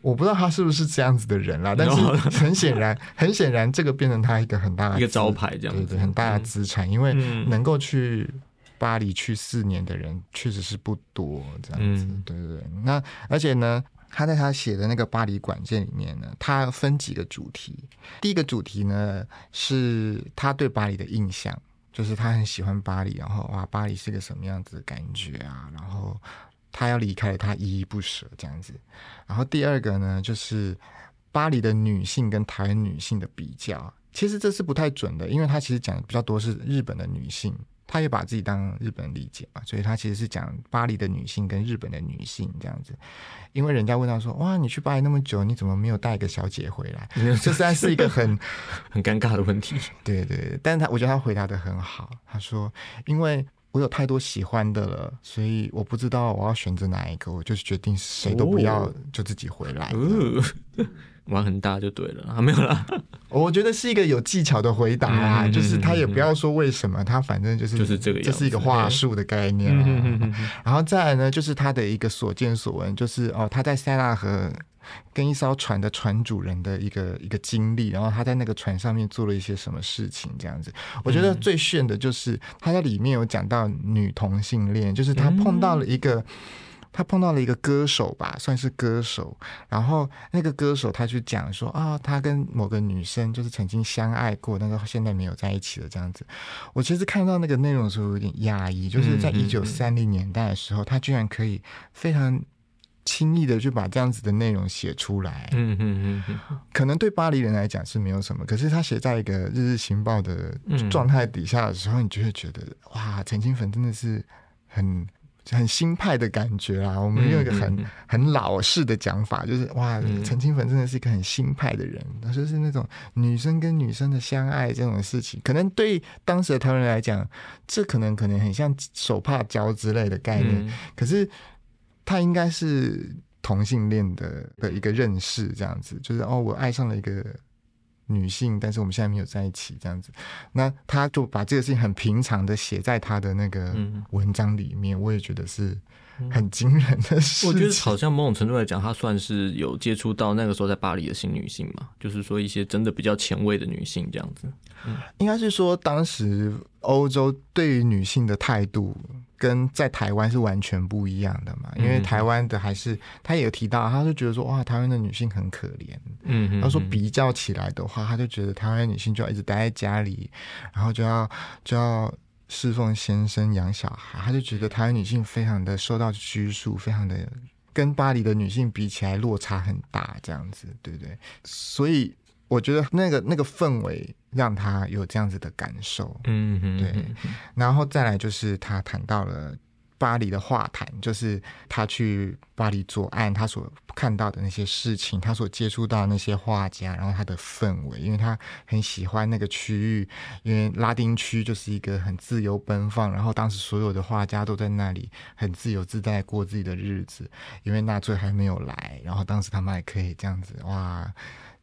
我不知道他是不是这样子的人啦，但是很显然，很显然，这个变成他一个很大的一个招牌这样子，对对，很大的资产，因为嗯能够去巴黎去四年的人确实是不多，这样子，嗯对对对。那而且呢，他在他写的那个巴黎馆件里面呢，他分几个主题。第一个主题呢，是他对巴黎的印象，就是他很喜欢巴黎，然后哇，巴黎是个什么样子的感觉啊？然后他要离开了，他依依不舍这样子。然后第二个呢，就是巴黎的女性跟台湾女性的比较。其实这是不太准的，因为他其实讲的比较多是日本的女性，他也把自己当日本人理解嘛，所以他其实是讲巴黎的女性跟日本的女性这样子。因为人家问他说：“哇，你去巴黎那么久，你怎么没有带一个小姐回来？” 这实在是一个很 很尴尬的问题。对对对，但是他我觉得他回答的很好。他说：“因为我有太多喜欢的了，所以我不知道我要选择哪一个，我就决定谁都不要，哦就自己回来。呃，玩很大就对了啊，没有啦，我觉得是一个有技巧的回答啊，嗯就是他也不要说为什么，他反正就是就是这个这是一个话术的概念然后再来呢，就是他的一个所见所闻，就是哦，他在塞纳河跟一艘船的船主人的一个一个经历，然后他在那个船上面做了一些什么事情，这样子。我觉得最炫的就是他在里面有讲到女同性恋，就是他碰到了一个。他碰到了一个歌手吧，算是歌手。然后那个歌手他去讲说啊、他跟某个女生就是曾经相爱过，但是现在没有在一起了这样子。我其实看到那个内容的时候有点讶异，就是在一九三零年代的时候，他居然可以非常轻易的就把这样子的内容写出来。嗯嗯嗯嗯可能对巴黎人来讲是没有什么，可是他写在一个《日日新报》的嗯状态底下的时候，你就会觉得哇，陈清粉真的是很。很新派的感觉啦，我们用一个很、很老式的讲法，就是哇，嗯。陈清粉真的是一个很新派的人，他就是那种女生跟女生的相爱这种事情，可能对当时的台湾人来讲，这可能可能很像手帕胶之类的概念，嗯。可是他应该是同性恋的的一个认识，这样子，就是哦，我爱上了一个女性，但是我们现在没有在一起，这样子。那他就把这个事情很平常的写在他的那个嗯文章里面，我也觉得是很惊人的事情。我觉得好像某种程度来讲，她算是有接触到那个时候在巴黎的新女性嘛，就是说一些真的比较前卫的女性这样子。应该是说，当时欧洲对于女性的态度跟在台湾是完全不一样的嘛。因为嗯台湾的还是他也有提到，他就觉得说，哇，台湾的女性很可怜。嗯，他说比较起来的话，他就觉得台湾女性就要一直待在家里，然后就要就要侍奉先生、养小孩，他就觉得台湾女性非常的受到拘束，非常的跟巴黎的女性比起来落差很大，这样子，对不对？所以我觉得那个那个氛围让他有这样子的感受。嗯嗯，对然后再来就是他谈到了巴黎的画坛，就是他去巴黎左岸，他所看到的那些事情，他所接触到那些画家，然后他的氛围，因为他很喜欢那个区域，因为拉丁区就是一个很自由奔放，然后当时所有的画家都在那里很自由自在过自己的日子，因为纳粹还没有来，然后当时他们还可以这样子哇。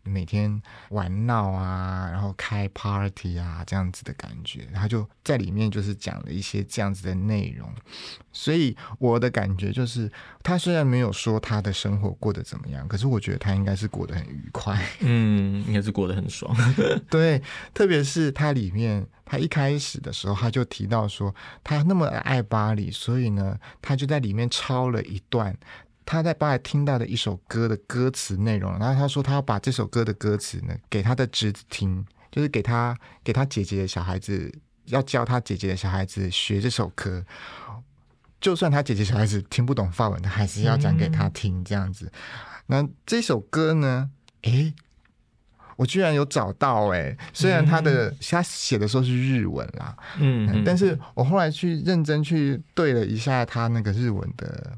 每天玩闹啊，然后开 party 啊，这样子的感觉，他就在里面就是讲了一些这样子的内容，所以我的感觉就是，他虽然没有说他的生活过得怎么样，可是我觉得他应该是过得很愉快，嗯，应该是过得很爽，对，特别是他里面，他一开始的时候他就提到说，他那么爱巴黎，所以呢，他就在里面抄了一段。他在巴黎听到的一首歌的歌词内容，然后他说他要把这首歌的歌词呢给他的侄子听，就是给他给他姐姐的小孩子，要教他姐姐的小孩子学这首歌。就算他姐姐小孩子听不懂法文，他还是要讲给他听这样子。那这首歌呢？诶，我居然有找到诶，虽然他的他写的时候是日文啦，嗯，但是我后来去认真去对了一下他那个日文的。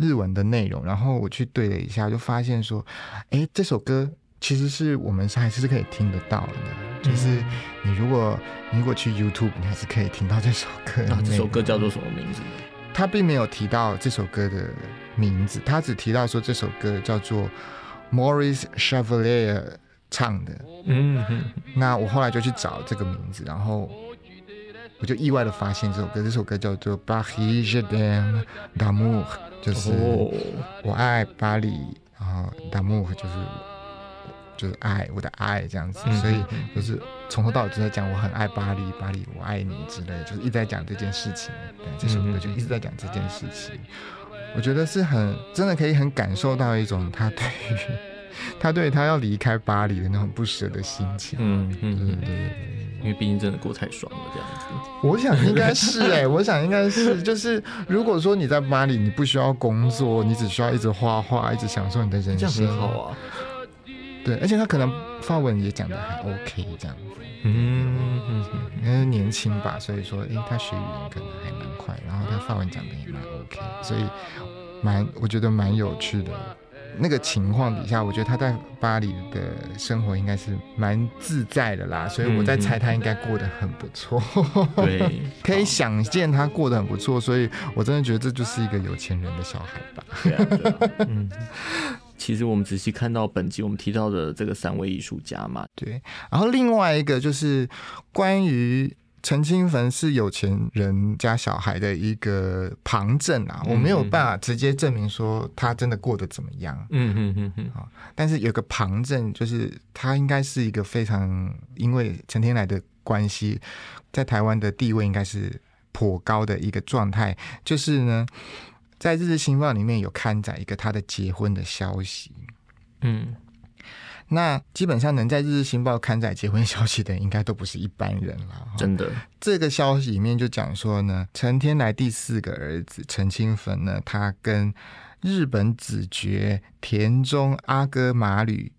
日文的内容，然后我去对了一下，就发现说，哎，这首歌其实是我们还是可以听得到的。就是你如果你如果去 YouTube，你还是可以听到这首歌。那这首歌叫做什么名字？他并没有提到这首歌的名字，他只提到说这首歌叫做 Maurice Chevalier 唱的。嗯，那我后来就去找这个名字，然后我就意外的发现这首歌，这首歌叫做 Paris de l'amour。就是我爱巴黎，然后达木就是就是爱我的爱这样子，所以就是从头到尾都在讲我很爱巴黎，巴黎我爱你之类，就是一直在讲这件事情。对，这首歌就一直在讲这件事情。我觉得是很真的可以很感受到一种他对于他对他要离开巴黎的那种不舍的心情。嗯嗯对对对。因为毕竟真的过太爽了，这样子。我想应该是哎，我想应该是，就是如果说你在巴黎，你不需要工作，你只需要一直画画，一直享受你的人生，这样很好啊。对，而且他可能发文也讲的还 OK，这样子。嗯嗯，因为年轻吧，所以说，哎，他学语言可能还蛮快，然后他发文讲的也蛮 OK，所以蛮我觉得蛮有趣的。那个情况底下，我觉得他在巴黎的生活应该是蛮自在的啦，所以我在猜他应该过得很不错。对，可以想见他过得很不错，所以我真的觉得这就是一个有钱人的小孩吧。嗯，其实我们仔细看到本集我们提到的这个三位艺术家嘛，对，然后另外一个就是关于。陈清汾是有钱人家小孩的一个旁证啊，我没有办法直接证明说他真的过得怎么样。嗯嗯嗯嗯。啊，但是有个旁证，就是他应该是一个非常因为陈天来的关系，在台湾的地位应该是颇高的一个状态。就是呢，在《日日新报》里面有刊载一个他的结婚的消息。嗯。那基本上能在《日日新报》刊载结婚消息的，应该都不是一般人了。真的，这个消息里面就讲说呢，陈天来第四个儿子陈清汾呢，他跟日本子爵田中阿哥马吕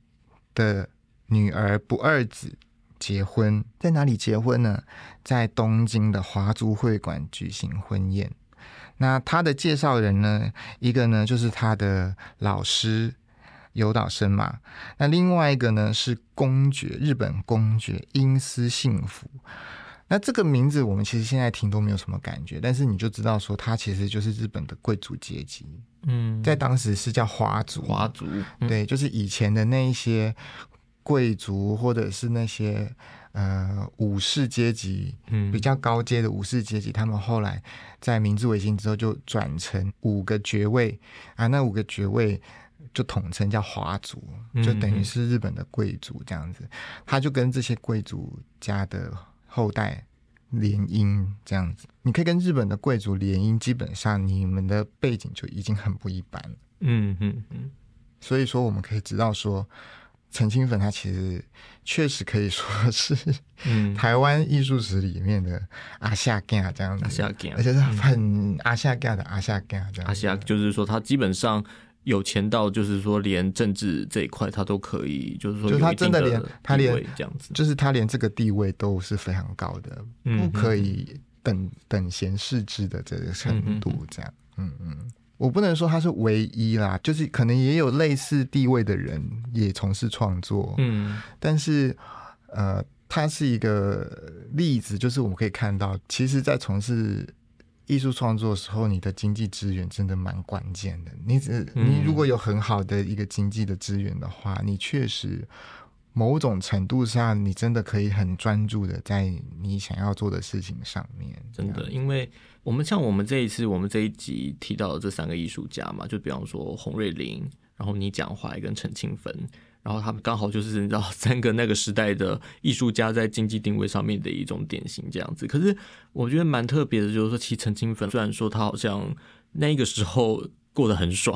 的女儿不二子结婚，在哪里结婚呢？在东京的华族会馆举行婚宴。那他的介绍人呢，一个呢就是他的老师。有岛生嘛？那另外一个呢是公爵，日本公爵英司幸福。那这个名字我们其实现在听都没有什么感觉，但是你就知道说他其实就是日本的贵族阶级。嗯，在当时是叫华族，华族对，就是以前的那一些贵族或者是那些呃武士阶级，嗯，比较高阶的武士阶级，他们后来在明治维新之后就转成五个爵位啊，那五个爵位。就统称叫华族，就等于是日本的贵族这样子，他就跟这些贵族家的后代联姻这样子。你可以跟日本的贵族联姻，基本上你们的背景就已经很不一般了。嗯嗯嗯。所以说，我们可以知道说，陈清粉他其实确实可以说是 台湾艺术史里面的阿夏干这样子，阿夏干，而且是很阿夏干的阿夏干这样。阿夏就是说，他基本上。有钱到就是说，连政治这一块他都可以，就是说，就他真的连他连这样子，就是他连这个地位都是非常高的，不可以等等闲视之的这个程度，这样，嗯嗯，我不能说他是唯一啦，就是可能也有类似地位的人也从事创作，嗯但是呃，他是一个例子，就是我们可以看到，其实，在从事艺术创作的时候，你的经济资源真的蛮关键的。你只你如果有很好的一个经济的资源的话，你确实某种程度上，你真的可以很专注的在你想要做的事情上面。真的，因为我们像我们这一次我们这一集提到的这三个艺术家嘛，就比方说洪瑞麟，然后你讲怀跟陈清芬。然后他们刚好就是你知道 三个那个时代的艺术家在经济定位上面的一种典型这样子。可是我觉得蛮特别的，就是说，其实陈清芬虽然说他好像那个时候 过得很爽，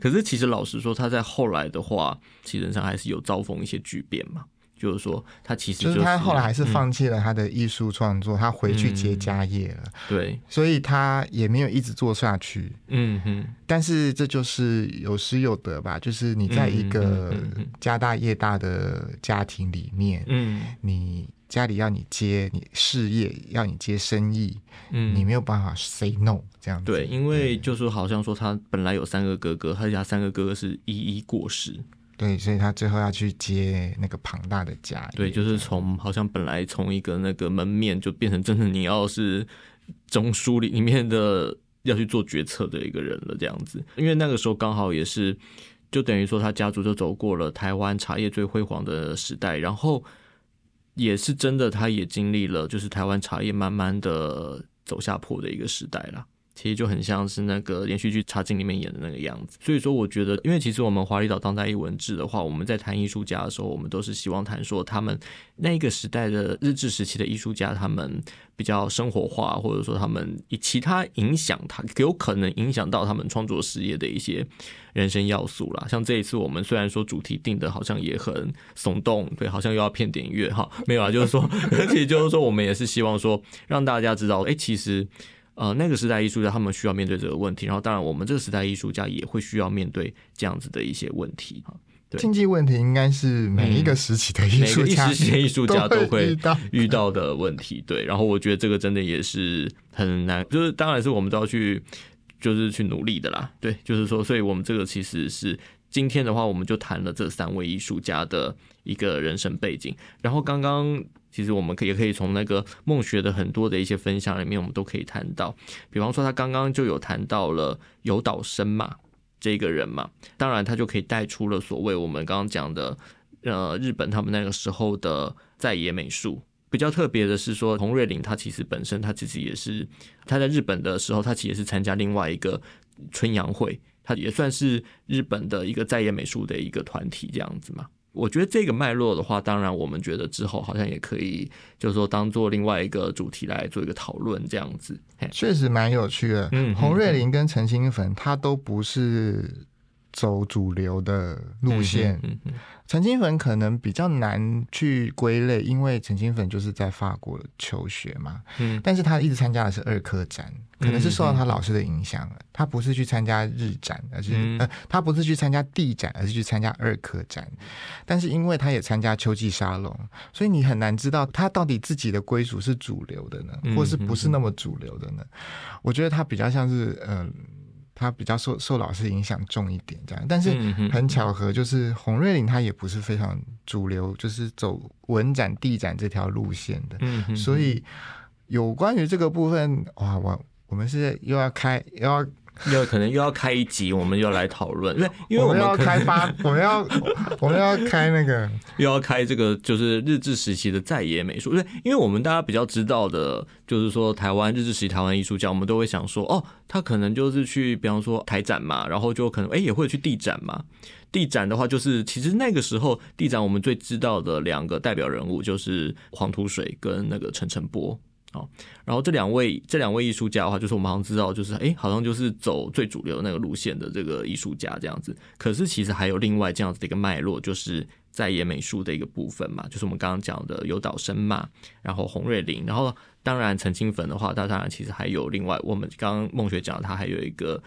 可是其实老实说，他在后来的话，其实上还是有遭逢一些巨变嘛。就是说，他其实就是他后来还是放弃了他的艺术创作，他回去接家业了。对，所以他也没有一直做下去。嗯哼。但是这就是有失有得吧，就是你在一个家大业大的家庭里面，嗯，你家里要你接你事业，要你接生意，嗯，你没有办法 say no 这样子。对，因为就是好像说他本来有三个哥哥，他家三个哥哥是一一过世。对，所以他最后要去接那个庞大的家。对，就是从好像本来从一个那个门面，就变成真的你要是中枢里里面的要去做决策的一个人了，这样子。因为那个时候刚好也是，就等于说他家族就走过了台湾茶叶最辉煌的时代，然后也是真的，他也经历了就是台湾茶叶慢慢的走下坡的一个时代了。其实就很像是那个连续剧《茶经》里面演的那个样子，所以说我觉得，因为其实我们华丽岛当代艺文志的话，我们在谈艺术家的时候，我们都是希望谈说他们那个时代的日治时期的艺术家，他们比较生活化，或者说他们以其他影响他有可能影响到他们创作事业的一些人生要素啦。像这一次我们虽然说主题定的好像也很耸动，对，好像又要骗点乐哈，没有啊，就是说，其实就是说我们也是希望说让大家知道，哎，其实。呃，那个时代艺术家他们需要面对这个问题，然后当然我们这个时代艺术家也会需要面对这样子的一些问题经济问题应该是每一个时期的艺术家、时期艺术家都会遇到的问题。对，然后我觉得这个真的也是很难，就是当然是我们都要去就是去努力的啦。对，就是说，所以我们这个其实是今天的话，我们就谈了这三位艺术家的一个人生背景，然后刚刚。其实我们可也可以从那个孟学的很多的一些分享里面，我们都可以谈到，比方说他刚刚就有谈到了有岛生嘛这个人嘛，当然他就可以带出了所谓我们刚刚讲的，呃，日本他们那个时候的在野美术。比较特别的是说，洪瑞麟他其实本身他其实也是他在日本的时候，他其实是参加另外一个春阳会，他也算是日本的一个在野美术的一个团体这样子嘛。我觉得这个脉络的话，当然我们觉得之后好像也可以，就是说当做另外一个主题来做一个讨论，这样子，确实蛮有趣的。嗯，洪瑞林跟陈新粉，他都不是走主流的路线。陈清粉可能比较难去归类，因为陈清粉就是在法国求学嘛。嗯，但是他一直参加的是二科展，可能是受到他老师的影响了。他不是去参加日展，而是呃，他不是去参加地展，而是去参加二科展。但是因为他也参加秋季沙龙，所以你很难知道他到底自己的归属是主流的呢，或是不是那么主流的呢？我觉得他比较像是嗯。他比较受受老师影响重一点，这样，但是很巧合，就是洪瑞麟他也不是非常主流，就是走文展、地展这条路线的，所以有关于这个部分，哇，我我们是又要开又要。又可能又要开一集，我们又来讨论，因为因为我们要开发，我们要我们要开那个，又要开这个就是日治时期的在野美术，因为因为我们大家比较知道的，就是说台湾日治时期台湾艺术家，我们都会想说，哦，他可能就是去，比方说台展嘛，然后就可能哎也会去地展嘛。地展的话，就是其实那个时候地展我们最知道的两个代表人物就是黄土水跟那个陈澄波。哦，然后这两位这两位艺术家的话，就是我们好像知道，就是哎，好像就是走最主流那个路线的这个艺术家这样子。可是其实还有另外这样子的一个脉络，就是在野美术的一个部分嘛，就是我们刚刚讲的有岛生嘛，然后洪瑞林，然后当然陈清粉的话，他当然其实还有另外，我们刚刚孟学讲他还有一个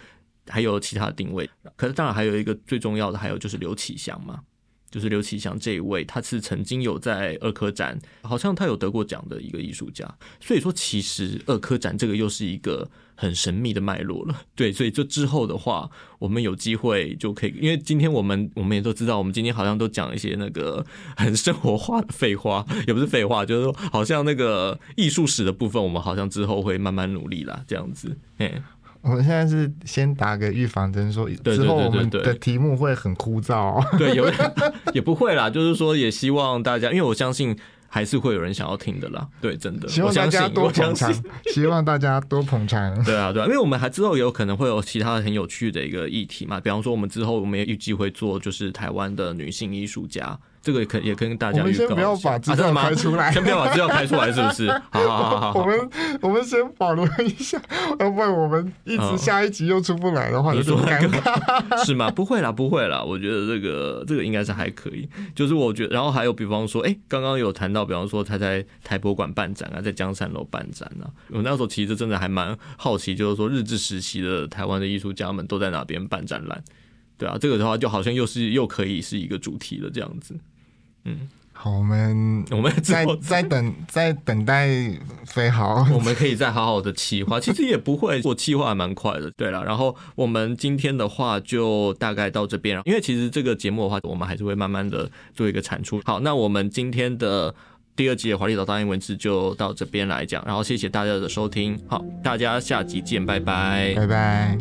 还有其他的定位，可是当然还有一个最重要的，还有就是刘启祥嘛。就是刘启祥这一位，他是曾经有在二科展，好像他有得过奖的一个艺术家。所以说，其实二科展这个又是一个很神秘的脉络了。对，所以这之后的话，我们有机会就可以，因为今天我们我们也都知道，我们今天好像都讲一些那个很生活化的废话，也不是废话，就是说好像那个艺术史的部分，我们好像之后会慢慢努力啦，这样子。哎，我们现在是先打个预防针，说对之后我们对对对的题目会很枯燥、哦。对，有 也不会啦，就是说也希望大家，因为我相信还是会有人想要听的啦。对，真的，希望大我相信，家多我相捧场信。希望大家多捧场。对啊，对啊，因为我们还之后也有可能会有其他很有趣的一个议题嘛，比方说我们之后我们也预计会做就是台湾的女性艺术家，这个也可也跟大家我们先不要把资料啊真的吗开出来先不要把资料开出来，是不是？好好好我们我们先保留一下，要不然我们一直嗯下一集又出不来的话，有点你说尴尬。是吗？不会啦，不会啦，我觉得这个这个应该是还可以。就是我觉得，然后还有比方说，哎、刚刚有谈到，比方说他在台博馆办展啊，在江山楼办展啊。我那时候其实真的还蛮好奇，就是说日治时期的台湾的艺术家们都在哪边办展览。对啊，这个的话就好像又是又可以是一个主题了，这样子。好，我们我们之在在 等在等待飞豪。我们可以再好好的企划，其实也不会，做企划还蛮快的。对了，然后我们今天的话就大概到这边，因为其实这个节目的话，我们还是会慢慢的做一个产出。好，那我们今天的第二集的华丽岛大英文字就到这边来讲，然后谢谢大家的收听，好，大家下集见，拜拜。拜拜。